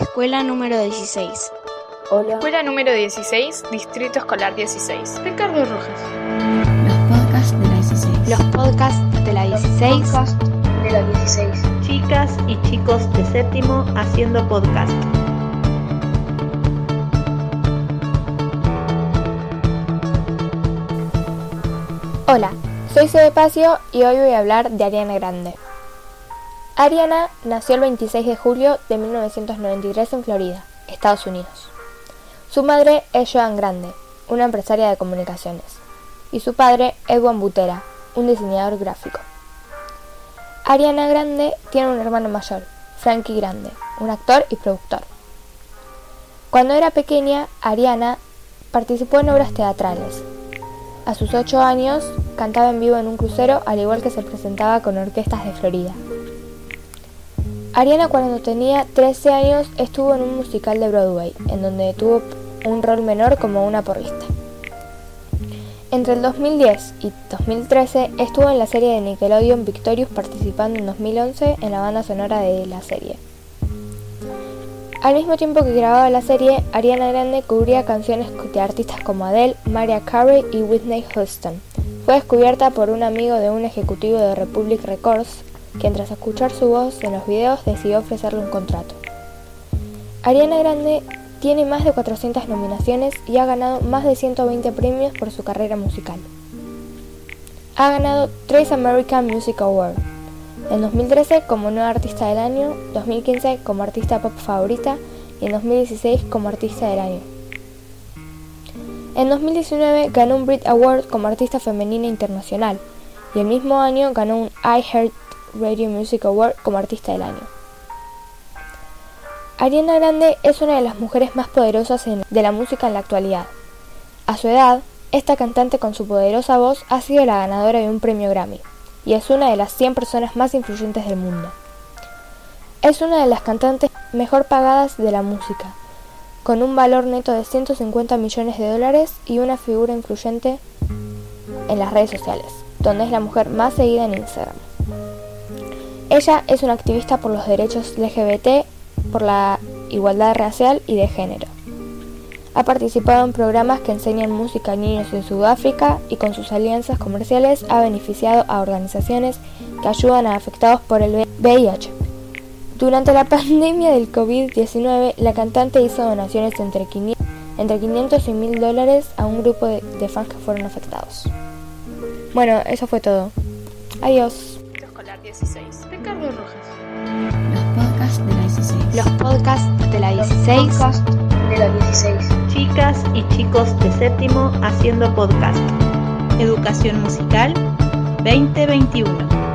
Escuela número 16. Hola. Escuela número 16, Distrito Escolar 16. Ricardo Rojas. Los podcasts de la 16. Los podcasts de la 16. Podcast de la 16. Chicas y chicos de séptimo haciendo podcast. Hola, soy Sebe Pacio y hoy voy a hablar de Ariana Grande. Ariana nació el 26 de julio de 1993 en Florida, Estados Unidos. Su madre es Joan Grande, una empresaria de comunicaciones, y su padre Edwin Butera, un diseñador gráfico. Ariana Grande tiene un hermano mayor, Frankie Grande, un actor y productor. Cuando era pequeña, Ariana participó en obras teatrales. A sus 8 años, cantaba en vivo en un crucero, al igual que se presentaba con orquestas de Florida. Ariana cuando tenía 13 años estuvo en un musical de Broadway, en donde tuvo un rol menor como una porrista. Entre el 2010 y 2013 estuvo en la serie de Nickelodeon Victorious participando en 2011 en la banda sonora de la serie. Al mismo tiempo que grababa la serie, Ariana Grande cubría canciones de artistas como Adele, Mariah Carey y Whitney Houston. Fue descubierta por un amigo de un ejecutivo de Republic Records, quien tras escuchar su voz en los videos decidió ofrecerle un contrato. Ariana Grande tiene más de 400 nominaciones y ha ganado más de 120 premios por su carrera musical. Ha ganado 3 American Music Awards, en 2013 como nueva artista del año, 2015 como artista pop favorita y en 2016 como artista del año. En 2019 ganó un Brit Award como artista femenina internacional y el mismo año ganó un iHeart Radio Music Award como artista del año. Ariana Grande es una de las mujeres más poderosas de la música en la actualidad. A su edad, esta cantante con su poderosa voz ha sido la ganadora de un premio Grammy y es una de las 100 personas más influyentes del mundo. Es una de las cantantes mejor pagadas de la música, con un valor neto de 150 millones de dólares y una figura influyente en las redes sociales, donde es la mujer más seguida en Instagram. Ella es una activista por los derechos LGBT, por la igualdad racial y de género. Ha participado en programas que enseñan música a niños en Sudáfrica y con sus alianzas comerciales ha beneficiado a organizaciones que ayudan a afectados por el VIH. Durante la pandemia del COVID-19, la cantante hizo donaciones entre 500, y 1000 dólares a un grupo de, de fans que fueron afectados. Bueno, eso fue todo. Adiós. Escolar 16. Ricardo Rojas. Los podcasts de la 16. Los podcasts de la 16. Podcast de la 16. Chicas y chicos de séptimo haciendo podcast. Educación musical 2021.